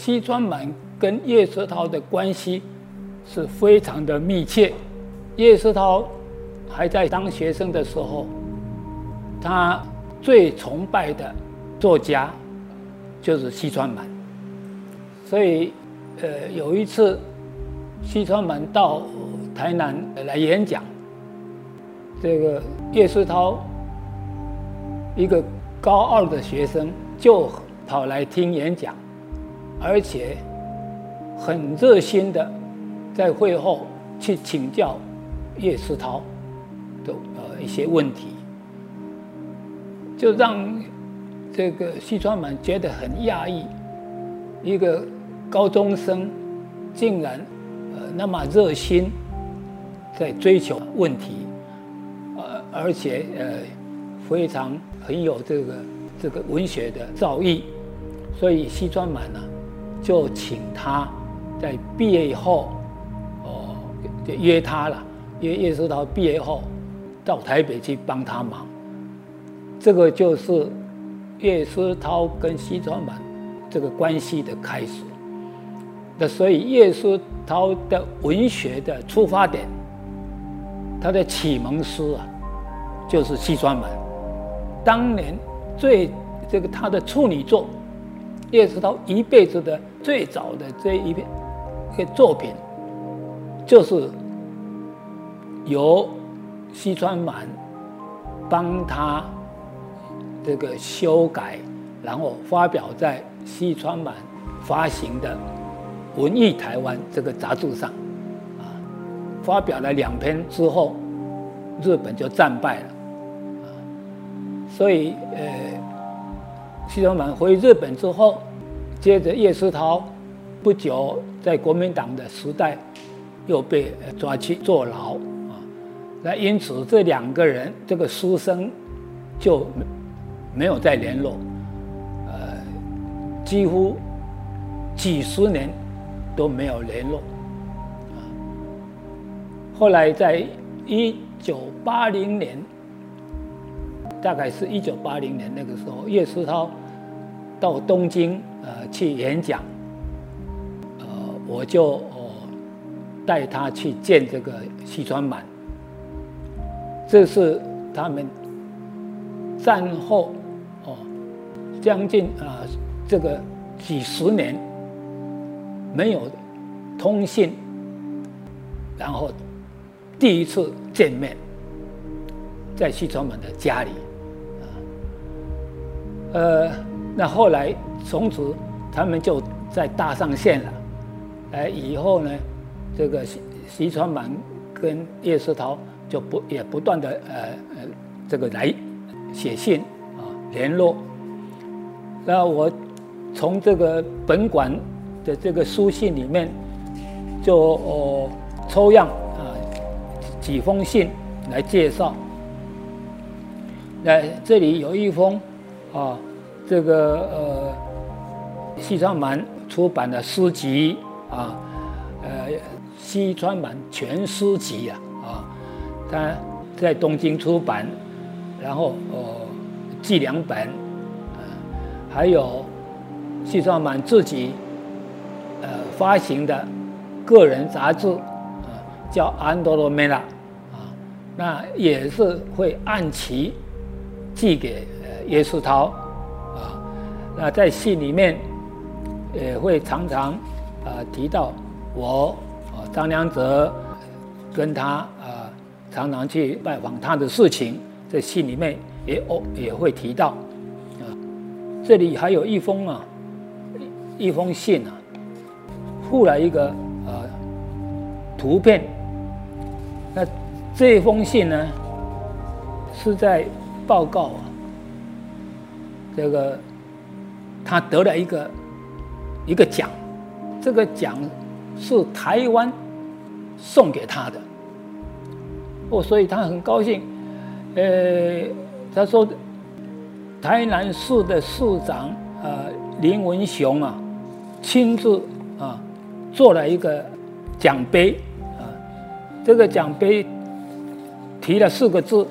西川满跟叶石涛的关系是非常的密切。叶石涛还在当学生的时候，他最崇拜的作家就是西川满。所以，呃，有一次西川满到台南来演讲，这个叶石涛一个高二的学生就跑来听演讲。而且很热心的，在会后去请教叶世涛的呃一些问题，就让这个西川满觉得很讶异，一个高中生竟然呃那么热心在追求问题，呃而且呃非常很有这个这个文学的造诣，所以西川满呢。就请他在毕业以后，哦，就约他了，约叶世涛毕业后到台北去帮他忙。这个就是叶世涛跟西川满这个关系的开始。那所以叶世涛的文学的出发点，他的启蒙师啊，就是西川满。当年最这个他的处女作。叶世涛一辈子的最早的这一篇一个作品，就是由西川满帮他这个修改，然后发表在西川满发行的《文艺台湾》这个杂志上，啊，发表了两篇之后，日本就战败了，啊，所以呃。西川满回日本之后，接着叶世涛不久在国民党的时代又被抓去坐牢啊。那因此这两个人这个书生就没有再联络，呃，几乎几十年都没有联络啊。后来在一九八零年。大概是一九八零年那个时候，叶世涛到东京呃去演讲，呃，我就带他去见这个西川满。这是他们战后哦将近啊这个几十年没有通信，然后第一次见面，在西川满的家里。呃，那后来从此他们就在搭上线了，哎，以后呢，这个西西川满跟叶世涛就不也不断的呃呃这个来写信啊联络。那我从这个本馆的这个书信里面就哦抽样啊几封信来介绍。那这里有一封。啊，这个呃，西川满出版的诗集啊，呃，西川满全诗集啊，啊，他在东京出版，然后哦，寄两本，还有西川满自己呃发行的个人杂志啊，叫《安多罗梅拉》啊，那也是会按期寄给呃。叶世涛啊，那在信里面也会常常啊提到我啊张良泽跟他啊常常去拜访他的事情，在信里面也哦也会提到啊。这里还有一封啊一封信啊，附了一个啊图片。那这封信呢是在报告啊。这个他得了一个一个奖，这个奖是台湾送给他的，哦，所以他很高兴。呃，他说台南市的市长呃林文雄啊，亲自啊做了一个奖杯啊，这个奖杯提了四个字，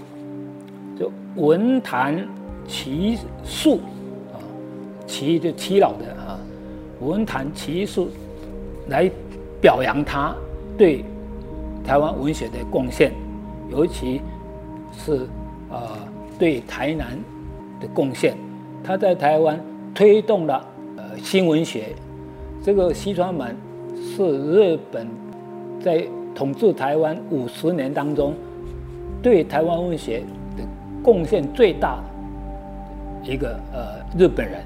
就文坛。奇树啊，奇就奇老的啊，文坛奇术来表扬他对台湾文学的贡献，尤其是呃对台南的贡献。他在台湾推动了呃新文学，这个西川满是日本在统治台湾五十年当中对台湾文学贡献最大的一个呃日本人。